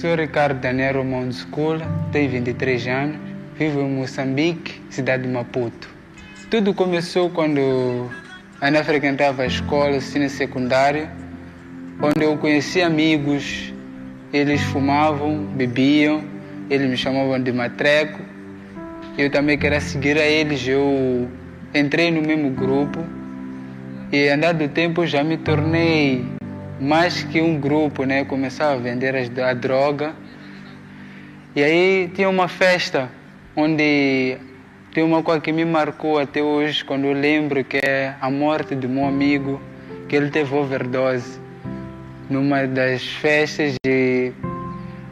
Sou Ricardo Daniel Romão School, tenho 23 anos, vivo em Moçambique, cidade de Maputo. Tudo começou quando ainda frequentava a escola, ensino secundário, onde eu conheci amigos, eles fumavam, bebiam, eles me chamavam de matreco. Eu também queria seguir a eles, eu entrei no mesmo grupo e andado do tempo já me tornei mais que um grupo, né? Começava a vender a droga. E aí tinha uma festa onde tem uma coisa que me marcou até hoje, quando eu lembro que é a morte do meu amigo, que ele teve overdose numa das festas e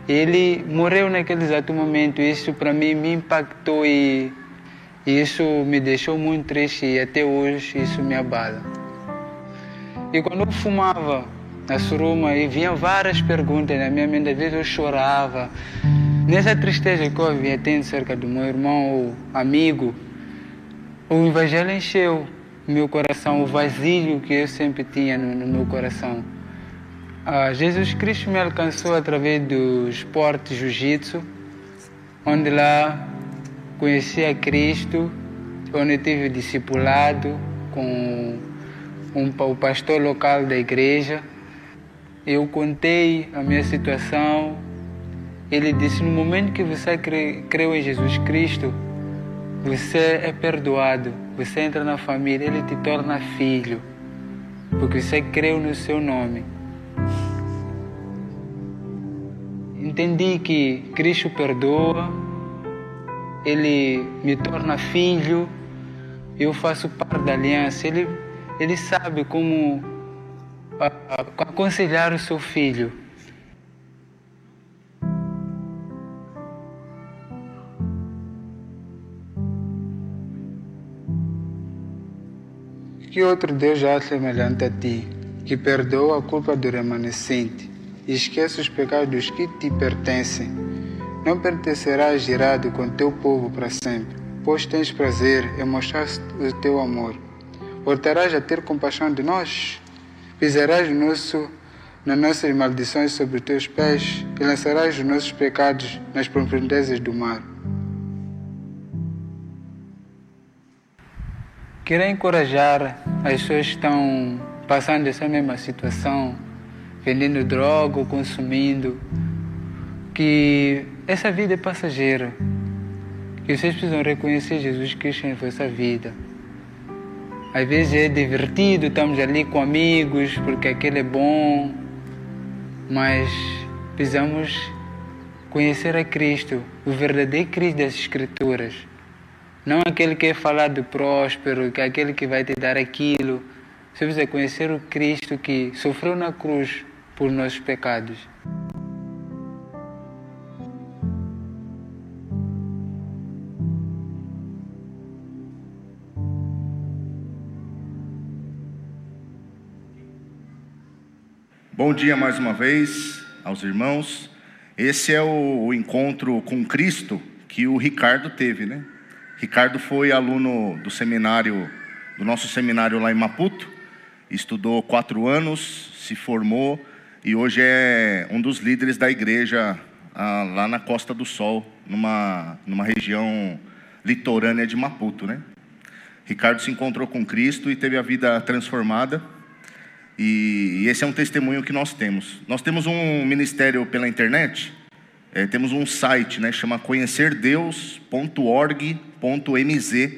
ele morreu naquele exato momento. Isso para mim me impactou e isso me deixou muito triste e até hoje isso me abala. E quando eu fumava na suruma e vinham várias perguntas na minha mente, às vezes eu chorava. Nessa tristeza que eu havia tendo cerca do meu irmão ou amigo, o Evangelho encheu meu coração, o vazio que eu sempre tinha no, no meu coração. Ah, Jesus Cristo me alcançou através do esporte jiu-jitsu, onde lá conheci a Cristo, onde tive discipulado com um, o pastor local da igreja. Eu contei a minha situação. Ele disse: No momento que você creu em Jesus Cristo, você é perdoado. Você entra na família, ele te torna filho, porque você creu no seu nome. Entendi que Cristo perdoa, ele me torna filho, eu faço parte da aliança. Ele ele sabe como aconselhar o seu filho. Que outro Deus há semelhante a ti, que perdoa a culpa do remanescente e esquece os pecados que te pertencem? Não pertencerás irado com teu povo para sempre, pois tens prazer em mostrar o teu amor voltarás a ter compaixão de nós? Pisarás nosso, nas nossas maldições sobre teus pés e lançarás os nossos pecados nas profundezas do mar. Quero encorajar as pessoas que estão passando essa mesma situação, vendendo droga ou consumindo, que essa vida é passageira, que vocês precisam reconhecer Jesus Cristo em vossa vida às vezes é divertido, estamos ali com amigos, porque aquele é bom, mas precisamos conhecer a Cristo, o verdadeiro Cristo das Escrituras. Não aquele que é falado próspero, que é aquele que vai te dar aquilo. Você precisa conhecer o Cristo que sofreu na cruz por nossos pecados. Bom dia mais uma vez aos irmãos. Esse é o, encontro com Cristo que o Ricardo teve, né? Ricardo foi aluno do seminário, do nosso seminário lá em Maputo, estudou quatro anos, se formou e hoje é um dos líderes da igreja ah, lá na Costa do Sol, numa, numa região litorânea de Maputo, né? Ricardo se encontrou com Cristo e teve a vida transformada e, e esse é um testemunho que nós temos. Nós temos um ministério pela internet, é, temos um site, né, chama conhecerdeus.org.mz,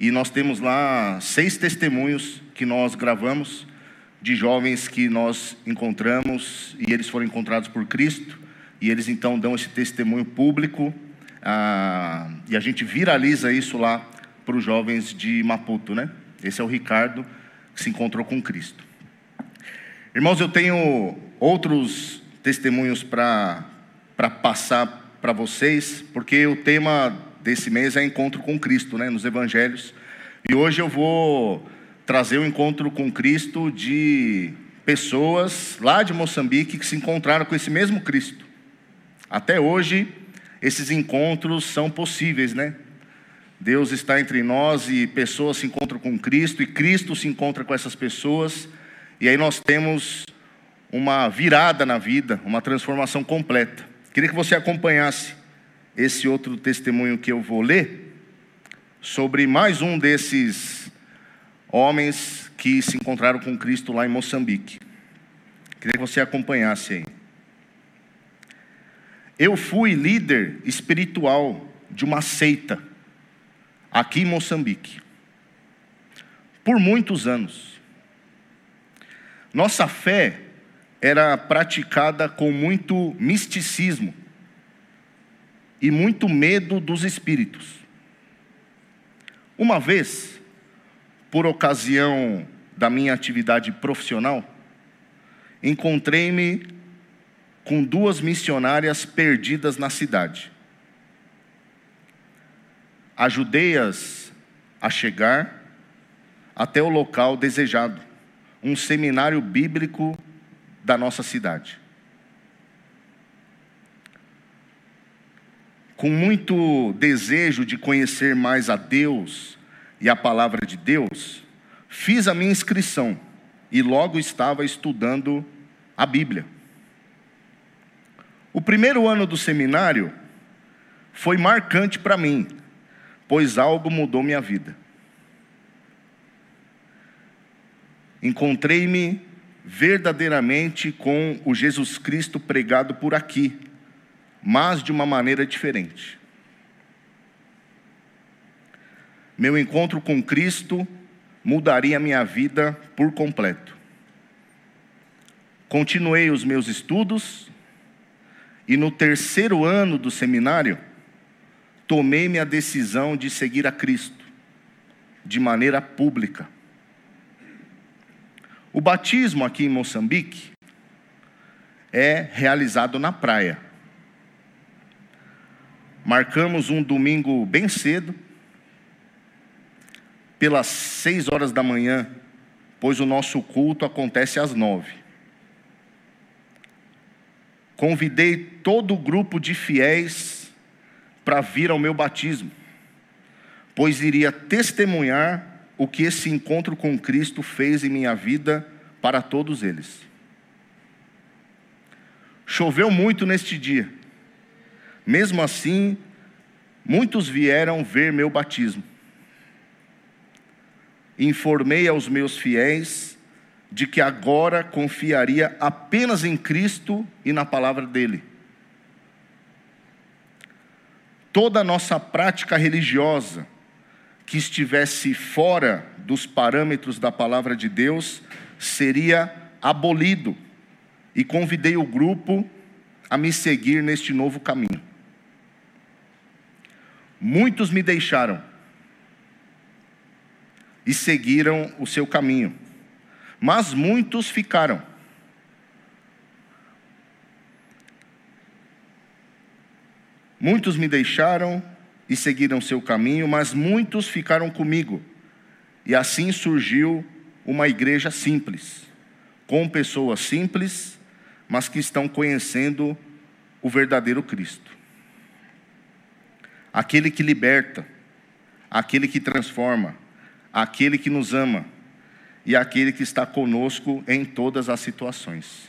e nós temos lá seis testemunhos que nós gravamos de jovens que nós encontramos e eles foram encontrados por Cristo, e eles então dão esse testemunho público, ah, e a gente viraliza isso lá para os jovens de Maputo, né? Esse é o Ricardo que se encontrou com Cristo. Irmãos, eu tenho outros testemunhos para passar para vocês, porque o tema desse mês é encontro com Cristo, né, nos evangelhos. E hoje eu vou trazer o um encontro com Cristo de pessoas lá de Moçambique que se encontraram com esse mesmo Cristo. Até hoje, esses encontros são possíveis, né? Deus está entre nós e pessoas se encontram com Cristo e Cristo se encontra com essas pessoas e aí nós temos uma virada na vida, uma transformação completa. Queria que você acompanhasse esse outro testemunho que eu vou ler sobre mais um desses homens que se encontraram com Cristo lá em Moçambique. Queria que você acompanhasse aí. Eu fui líder espiritual de uma seita aqui em Moçambique por muitos anos. Nossa fé era praticada com muito misticismo e muito medo dos espíritos. Uma vez, por ocasião da minha atividade profissional, encontrei-me com duas missionárias perdidas na cidade. Ajudei-as a chegar até o local desejado, um seminário bíblico da nossa cidade. Com muito desejo de conhecer mais a Deus e a palavra de Deus, fiz a minha inscrição e logo estava estudando a Bíblia. O primeiro ano do seminário foi marcante para mim, pois algo mudou minha vida. Encontrei-me verdadeiramente com o Jesus Cristo pregado por aqui, mas de uma maneira diferente. Meu encontro com Cristo mudaria minha vida por completo. Continuei os meus estudos e no terceiro ano do seminário, tomei-me a decisão de seguir a Cristo de maneira pública. O batismo aqui em Moçambique é realizado na praia. Marcamos um domingo bem cedo, pelas seis horas da manhã, pois o nosso culto acontece às nove. Convidei todo o grupo de fiéis para vir ao meu batismo, pois iria testemunhar o que esse encontro com Cristo fez em minha vida para todos eles. Choveu muito neste dia. Mesmo assim, muitos vieram ver meu batismo. Informei aos meus fiéis de que agora confiaria apenas em Cristo e na palavra dele. Toda a nossa prática religiosa, que estivesse fora dos parâmetros da palavra de Deus seria abolido. E convidei o grupo a me seguir neste novo caminho. Muitos me deixaram e seguiram o seu caminho, mas muitos ficaram. Muitos me deixaram e seguiram seu caminho, mas muitos ficaram comigo. E assim surgiu uma igreja simples, com pessoas simples, mas que estão conhecendo o verdadeiro Cristo. Aquele que liberta, aquele que transforma, aquele que nos ama e aquele que está conosco em todas as situações.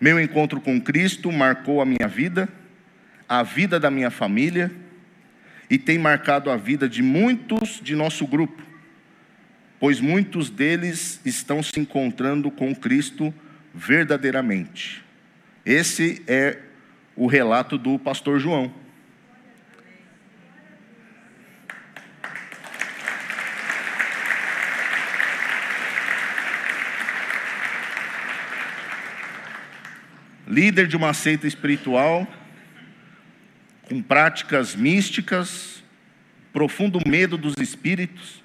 Meu encontro com Cristo marcou a minha vida, a vida da minha família e tem marcado a vida de muitos de nosso grupo, pois muitos deles estão se encontrando com Cristo verdadeiramente. Esse é o relato do pastor João. Líder de uma seita espiritual, com práticas místicas, profundo medo dos espíritos,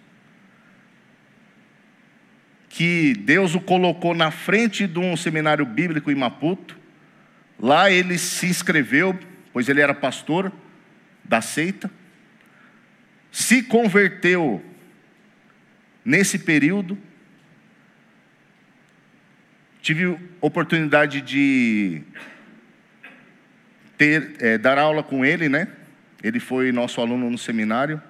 que Deus o colocou na frente de um seminário bíblico em Maputo. Lá ele se inscreveu, pois ele era pastor da seita, se converteu nesse período. Tive oportunidade de ter, é, dar aula com ele, né? Ele foi nosso aluno no seminário.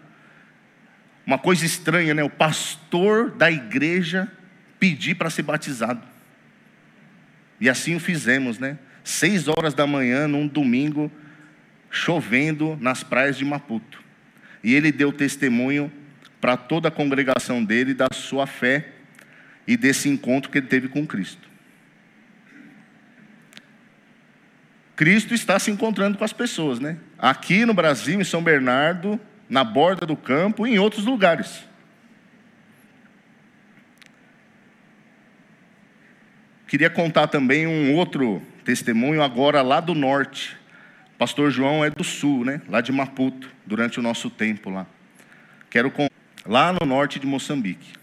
Uma coisa estranha, né? O pastor da igreja pedir para ser batizado. E assim o fizemos, né? seis horas da manhã, num domingo, chovendo nas praias de Maputo. E ele deu testemunho para toda a congregação dele da sua fé e desse encontro que ele teve com Cristo. Cristo está se encontrando com as pessoas, né? Aqui no Brasil, em São Bernardo, na borda do campo e em outros lugares. Queria contar também um outro testemunho agora lá do norte. Pastor João é do sul, né? Lá de Maputo, durante o nosso tempo lá. Quero contar lá no norte de Moçambique.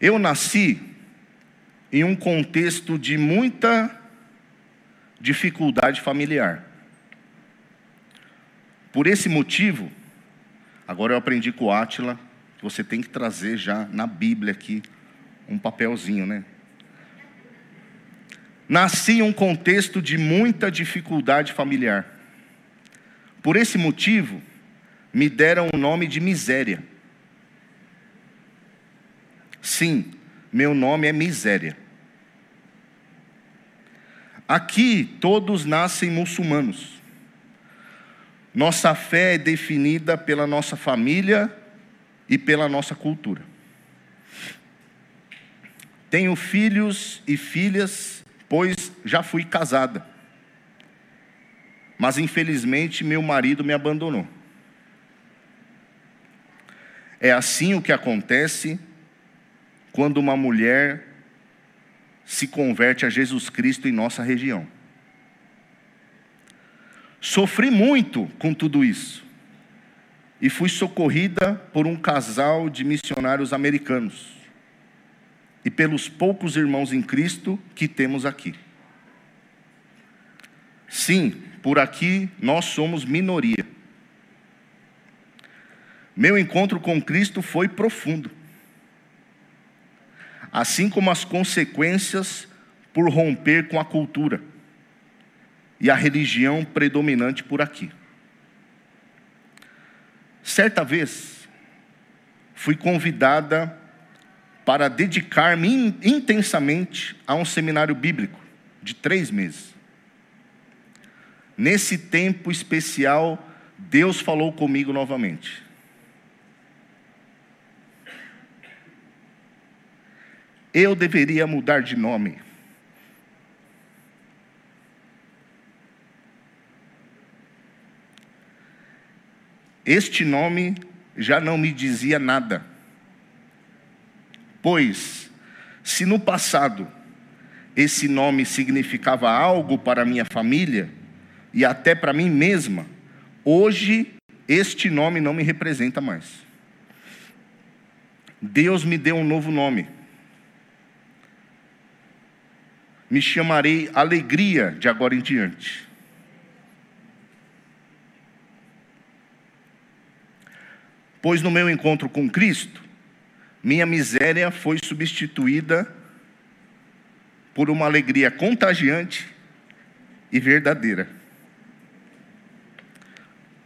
Eu nasci em um contexto de muita dificuldade familiar. Por esse motivo, agora eu aprendi com o Átila que você tem que trazer já na Bíblia aqui um papelzinho, né? Nasci em um contexto de muita dificuldade familiar. Por esse motivo, me deram o nome de miséria. Sim, meu nome é miséria. Aqui todos nascem muçulmanos. Nossa fé é definida pela nossa família e pela nossa cultura. Tenho filhos e filhas, pois já fui casada. Mas infelizmente meu marido me abandonou. É assim o que acontece quando uma mulher se converte a Jesus Cristo em nossa região. Sofri muito com tudo isso. E fui socorrida por um casal de missionários americanos. E pelos poucos irmãos em Cristo que temos aqui. Sim, por aqui nós somos minoria. Meu encontro com Cristo foi profundo. Assim como as consequências por romper com a cultura e a religião predominante por aqui. Certa vez, fui convidada para dedicar-me intensamente a um seminário bíblico de três meses. Nesse tempo especial, Deus falou comigo novamente. Eu deveria mudar de nome. Este nome já não me dizia nada. Pois, se no passado esse nome significava algo para minha família e até para mim mesma, hoje este nome não me representa mais. Deus me deu um novo nome. Me chamarei Alegria de agora em diante. Pois no meu encontro com Cristo, minha miséria foi substituída por uma alegria contagiante e verdadeira.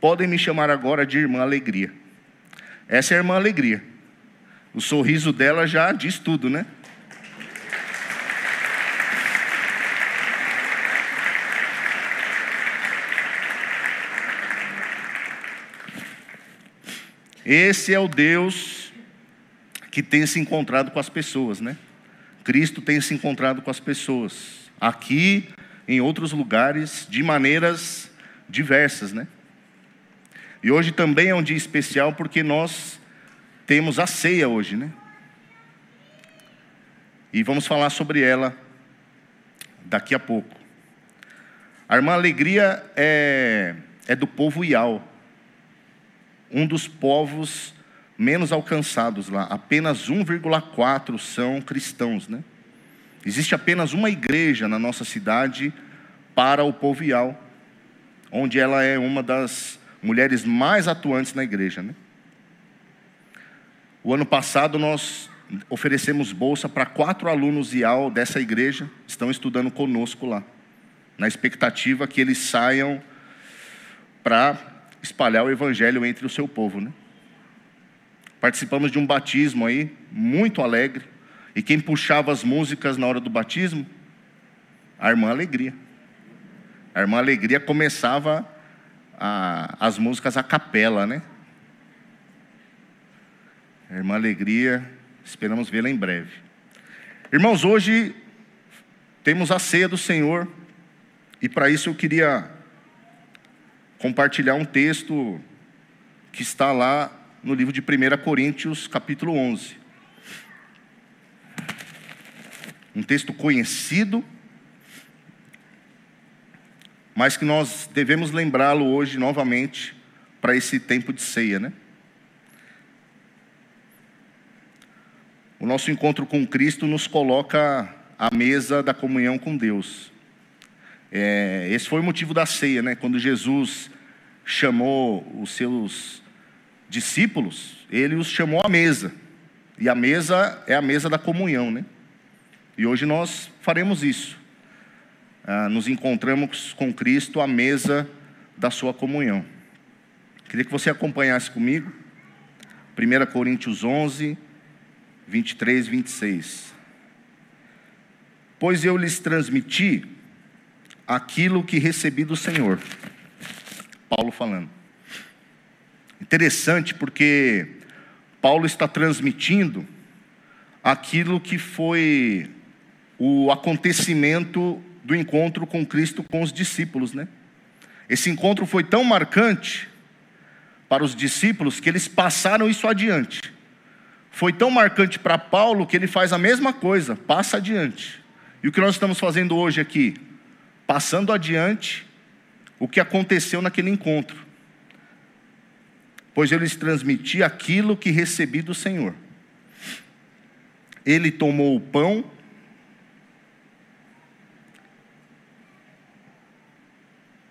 Podem me chamar agora de irmã Alegria. Essa é a irmã Alegria. O sorriso dela já diz tudo, né? Esse é o Deus que tem se encontrado com as pessoas, né? Cristo tem se encontrado com as pessoas, aqui, em outros lugares, de maneiras diversas, né? E hoje também é um dia especial porque nós temos a ceia hoje, né? E vamos falar sobre ela daqui a pouco. A irmã Alegria é, é do povo Ial um dos povos menos alcançados lá. Apenas 1,4 são cristãos, né? Existe apenas uma igreja na nossa cidade para o povo Ial, onde ela é uma das mulheres mais atuantes na igreja, né? O ano passado nós oferecemos bolsa para quatro alunos IAL dessa igreja, estão estudando conosco lá, na expectativa que eles saiam para espalhar o evangelho entre o seu povo, né? Participamos de um batismo aí, muito alegre, E quem puxava as músicas na hora do batismo? A irmã Alegria. A irmã Alegria começava a, as músicas a capela, né? A irmã Alegria, esperamos vê-la em breve. Irmãos, hoje temos a ceia do Senhor, e para isso eu queria compartilhar um texto que está lá no livro de 1 Coríntios, capítulo 11. Um texto conhecido, mas que nós devemos lembrá-lo hoje novamente para esse tempo de ceia, né? O nosso encontro com Cristo nos coloca à mesa da comunhão com Deus. É, esse foi o motivo da ceia, né? Quando Jesus chamou os seus discípulos, ele os chamou à mesa. E a mesa é a mesa da comunhão, né? E hoje nós faremos isso. Ah, nos encontramos com Cristo à mesa da sua comunhão. Queria que você acompanhasse comigo. 1 Coríntios 11, 23, 26. Pois eu lhes transmiti aquilo que recebi do Senhor. Paulo falando. Interessante porque Paulo está transmitindo aquilo que foi o acontecimento do encontro com Cristo com os discípulos, né? Esse encontro foi tão marcante para os discípulos que eles passaram isso adiante. Foi tão marcante para Paulo que ele faz a mesma coisa, passa adiante. E o que nós estamos fazendo hoje aqui? Passando adiante o que aconteceu naquele encontro. Pois eu lhes transmiti aquilo que recebi do Senhor. Ele tomou o pão,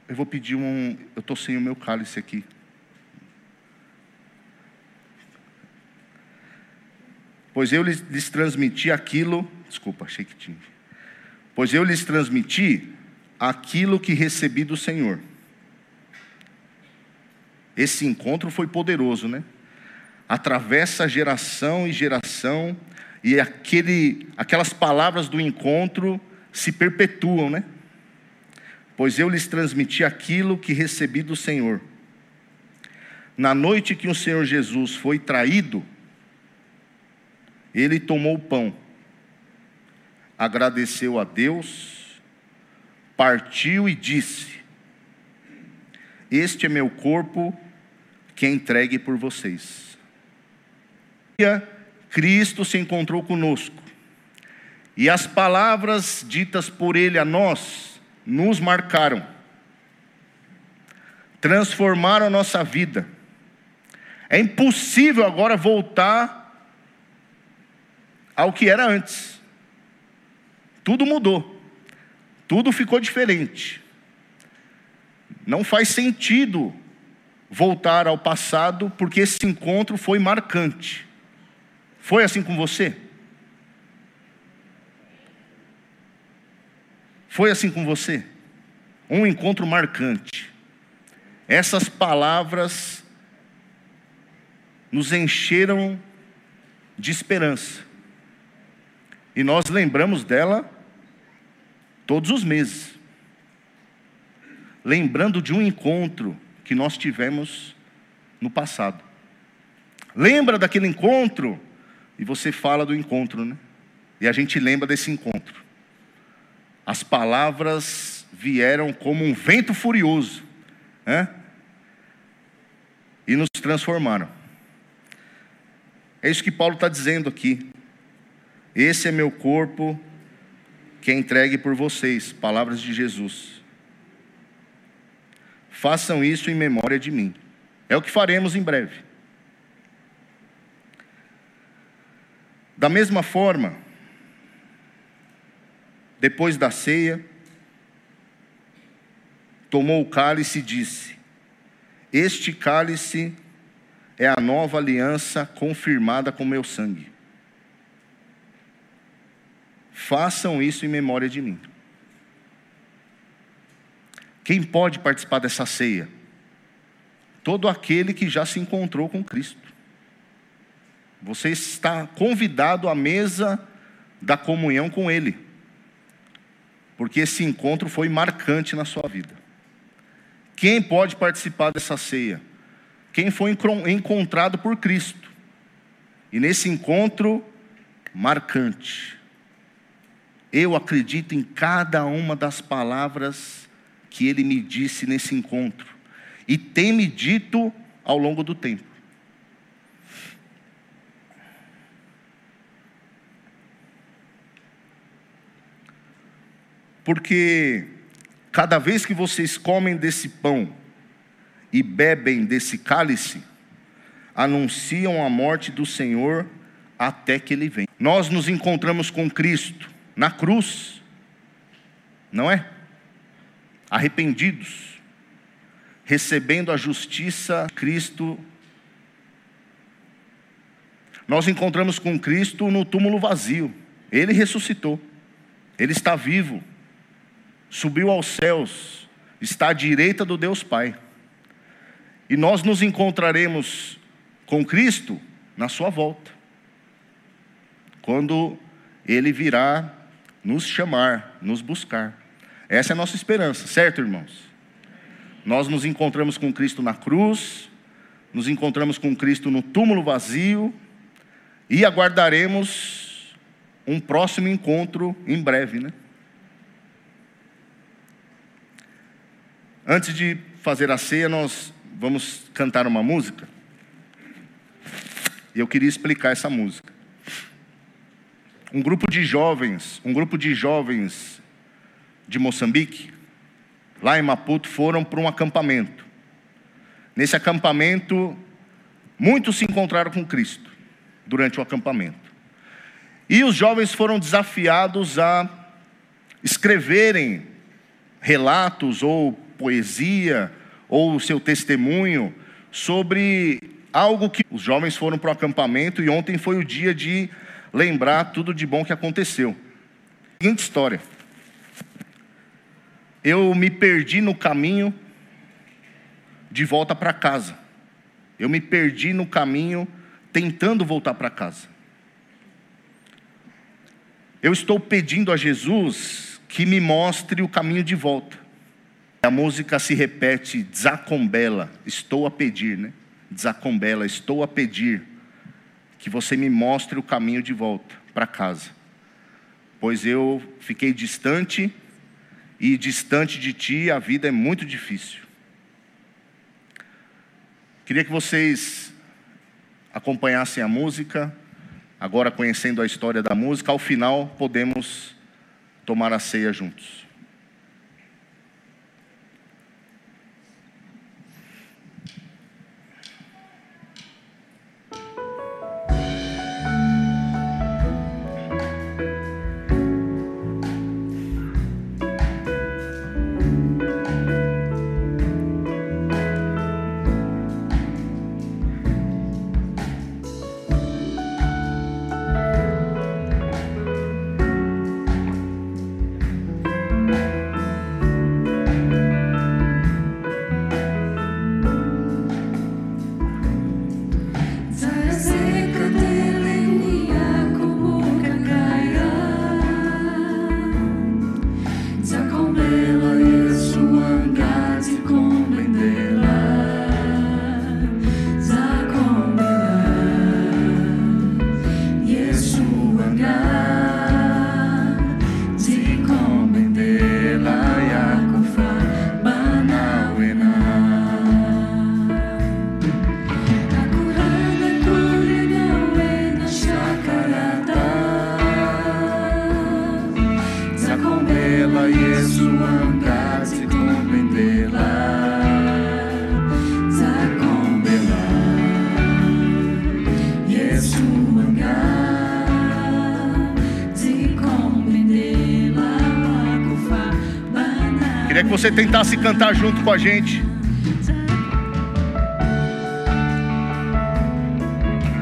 Eu vou pedir um. Eu estou sem o meu cálice aqui. Pois eu lhes, lhes transmiti aquilo. Desculpa, achei que tinha. Pois eu lhes transmiti aquilo que recebi do Senhor. Esse encontro foi poderoso, né? Atravessa geração e geração, e aquele, aquelas palavras do encontro se perpetuam, né? Pois eu lhes transmiti aquilo que recebi do Senhor. Na noite que o Senhor Jesus foi traído, ele tomou o pão, agradeceu a Deus, partiu e disse: Este é meu corpo que é entregue por vocês. Cristo se encontrou conosco, e as palavras ditas por Ele a nós nos marcaram, transformaram a nossa vida. É impossível agora voltar ao que era antes. Tudo mudou. Tudo ficou diferente. Não faz sentido voltar ao passado, porque esse encontro foi marcante. Foi assim com você? Foi assim com você? Um encontro marcante. Essas palavras nos encheram de esperança. E nós lembramos dela todos os meses, lembrando de um encontro que nós tivemos no passado. Lembra daquele encontro? E você fala do encontro, né? E a gente lembra desse encontro. As palavras vieram como um vento furioso, né? E nos transformaram. É isso que Paulo está dizendo aqui. Esse é meu corpo que é entregue por vocês, palavras de Jesus. Façam isso em memória de mim. É o que faremos em breve. Da mesma forma, depois da ceia, tomou o cálice e disse: Este cálice é a nova aliança confirmada com meu sangue. Façam isso em memória de mim. Quem pode participar dessa ceia? Todo aquele que já se encontrou com Cristo. Você está convidado à mesa da comunhão com Ele, porque esse encontro foi marcante na sua vida. Quem pode participar dessa ceia? Quem foi encontrado por Cristo. E nesse encontro marcante, eu acredito em cada uma das palavras que ele me disse nesse encontro, e tem me dito ao longo do tempo. Porque cada vez que vocês comem desse pão e bebem desse cálice, anunciam a morte do Senhor até que ele venha. Nós nos encontramos com Cristo na cruz, não é? Arrependidos, recebendo a justiça de Cristo. Nós encontramos com Cristo no túmulo vazio. Ele ressuscitou. Ele está vivo subiu aos céus, está à direita do Deus Pai. E nós nos encontraremos com Cristo na Sua volta, quando Ele virá nos chamar, nos buscar. Essa é a nossa esperança, certo, irmãos? Nós nos encontramos com Cristo na cruz, nos encontramos com Cristo no túmulo vazio e aguardaremos um próximo encontro em breve, né? Antes de fazer a ceia, nós vamos cantar uma música. E eu queria explicar essa música. Um grupo de jovens, um grupo de jovens de Moçambique, lá em Maputo, foram para um acampamento. Nesse acampamento, muitos se encontraram com Cristo durante o acampamento. E os jovens foram desafiados a escreverem relatos ou poesia ou o seu testemunho sobre algo que os jovens foram para o acampamento e ontem foi o dia de lembrar tudo de bom que aconteceu. Seguinte história. Eu me perdi no caminho de volta para casa. Eu me perdi no caminho tentando voltar para casa. Eu estou pedindo a Jesus que me mostre o caminho de volta. A música se repete, desacombela, estou a pedir, né? Desacombela, estou a pedir que você me mostre o caminho de volta para casa. Pois eu fiquei distante e distante de ti a vida é muito difícil. Queria que vocês acompanhassem a música, agora conhecendo a história da música, ao final podemos tomar a ceia juntos. Você tentasse cantar junto com a gente.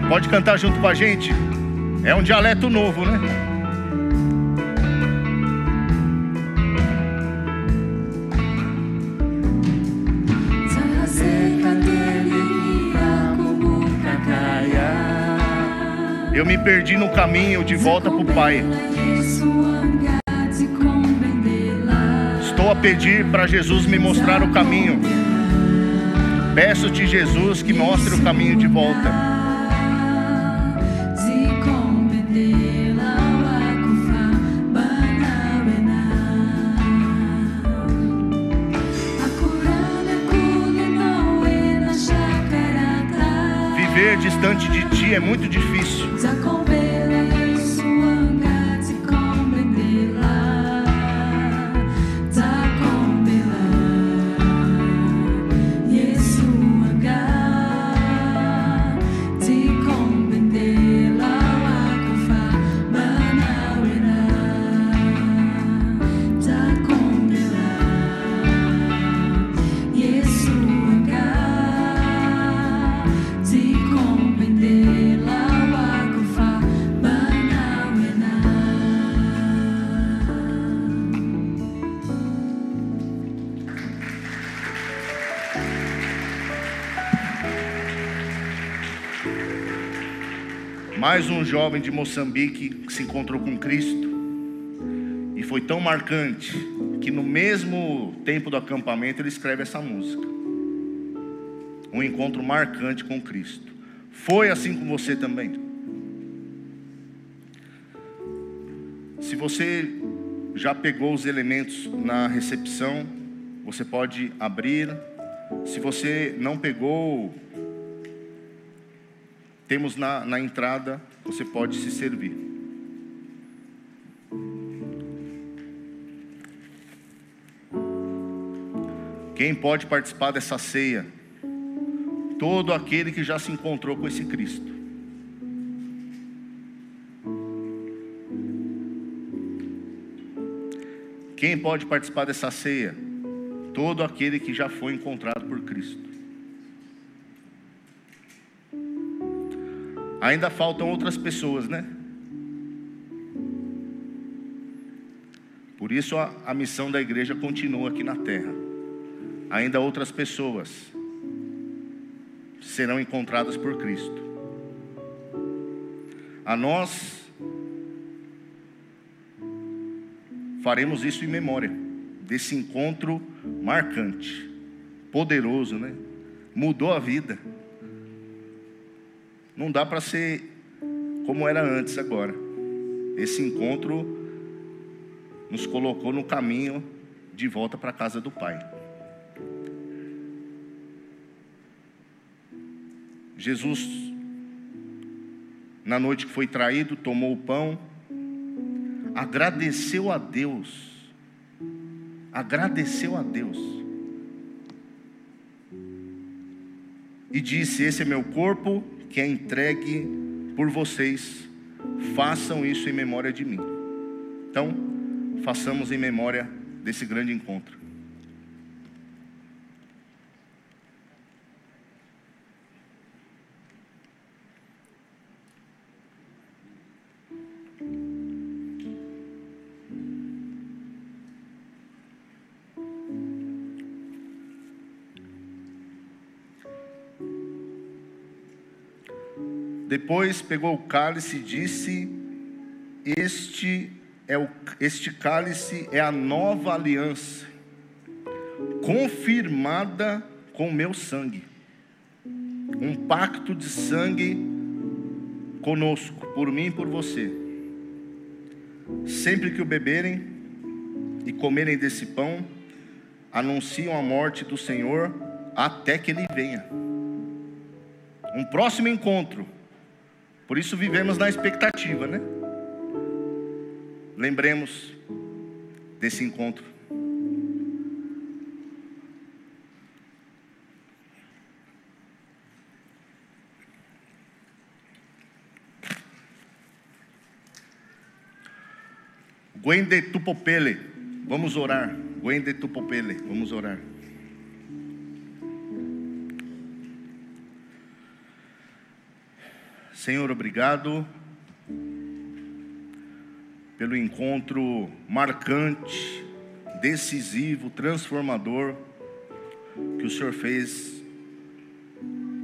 Pode cantar junto com a gente. É um dialeto novo, né? Eu me perdi no caminho de volta para o Pai. Pedir para Jesus me mostrar o caminho. Peço-te, Jesus, que mostre o caminho de volta. Viver distante de ti é muito difícil. Jovem de Moçambique que se encontrou com Cristo. E foi tão marcante que no mesmo tempo do acampamento ele escreve essa música. Um encontro marcante com Cristo. Foi assim com você também. Se você já pegou os elementos na recepção, você pode abrir. Se você não pegou, temos na, na entrada, você pode se servir. Quem pode participar dessa ceia? Todo aquele que já se encontrou com esse Cristo. Quem pode participar dessa ceia? Todo aquele que já foi encontrado por Cristo. Ainda faltam outras pessoas, né? Por isso a, a missão da igreja continua aqui na terra. Ainda outras pessoas serão encontradas por Cristo. A nós faremos isso em memória desse encontro marcante, poderoso, né? Mudou a vida. Não dá para ser como era antes agora. Esse encontro nos colocou no caminho de volta para a casa do Pai. Jesus, na noite que foi traído, tomou o pão, agradeceu a Deus, agradeceu a Deus, e disse: Esse é meu corpo que é entregue por vocês, façam isso em memória de mim. Então, façamos em memória desse grande encontro. Depois pegou o cálice e disse: Este é o este cálice é a nova aliança, confirmada com meu sangue. Um pacto de sangue conosco, por mim e por você. Sempre que o beberem e comerem desse pão, anunciam a morte do Senhor até que ele venha. Um próximo encontro por isso vivemos na expectativa, né? Lembremos desse encontro. Gwende Tupopele, vamos orar. Gwende Tupopele, vamos orar. Senhor, obrigado pelo encontro marcante, decisivo, transformador que o Senhor fez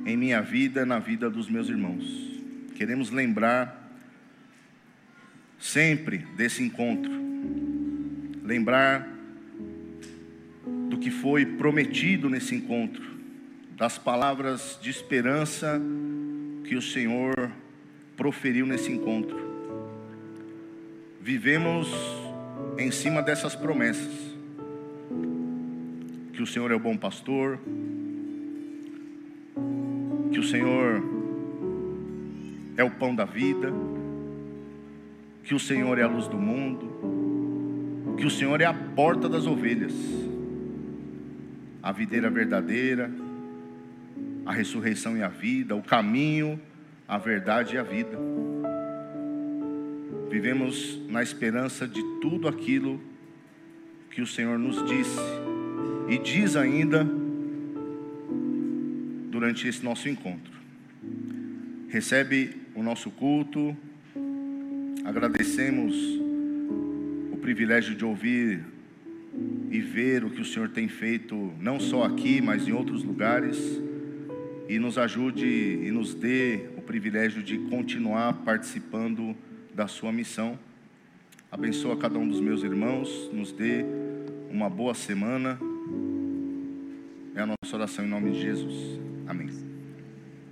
em minha vida, na vida dos meus irmãos. Queremos lembrar sempre desse encontro, lembrar do que foi prometido nesse encontro, das palavras de esperança que o Senhor proferiu nesse encontro. Vivemos em cima dessas promessas. Que o Senhor é o bom pastor, que o Senhor é o pão da vida, que o Senhor é a luz do mundo, que o Senhor é a porta das ovelhas, a videira verdadeira, a ressurreição e a vida, o caminho, a verdade e a vida. Vivemos na esperança de tudo aquilo que o Senhor nos disse e diz ainda durante esse nosso encontro. Recebe o nosso culto, agradecemos o privilégio de ouvir e ver o que o Senhor tem feito, não só aqui, mas em outros lugares, e nos ajude e nos dê privilégio de continuar participando da Sua missão. Abençoa cada um dos meus irmãos, nos dê uma boa semana. É a nossa oração em nome de Jesus. Amém.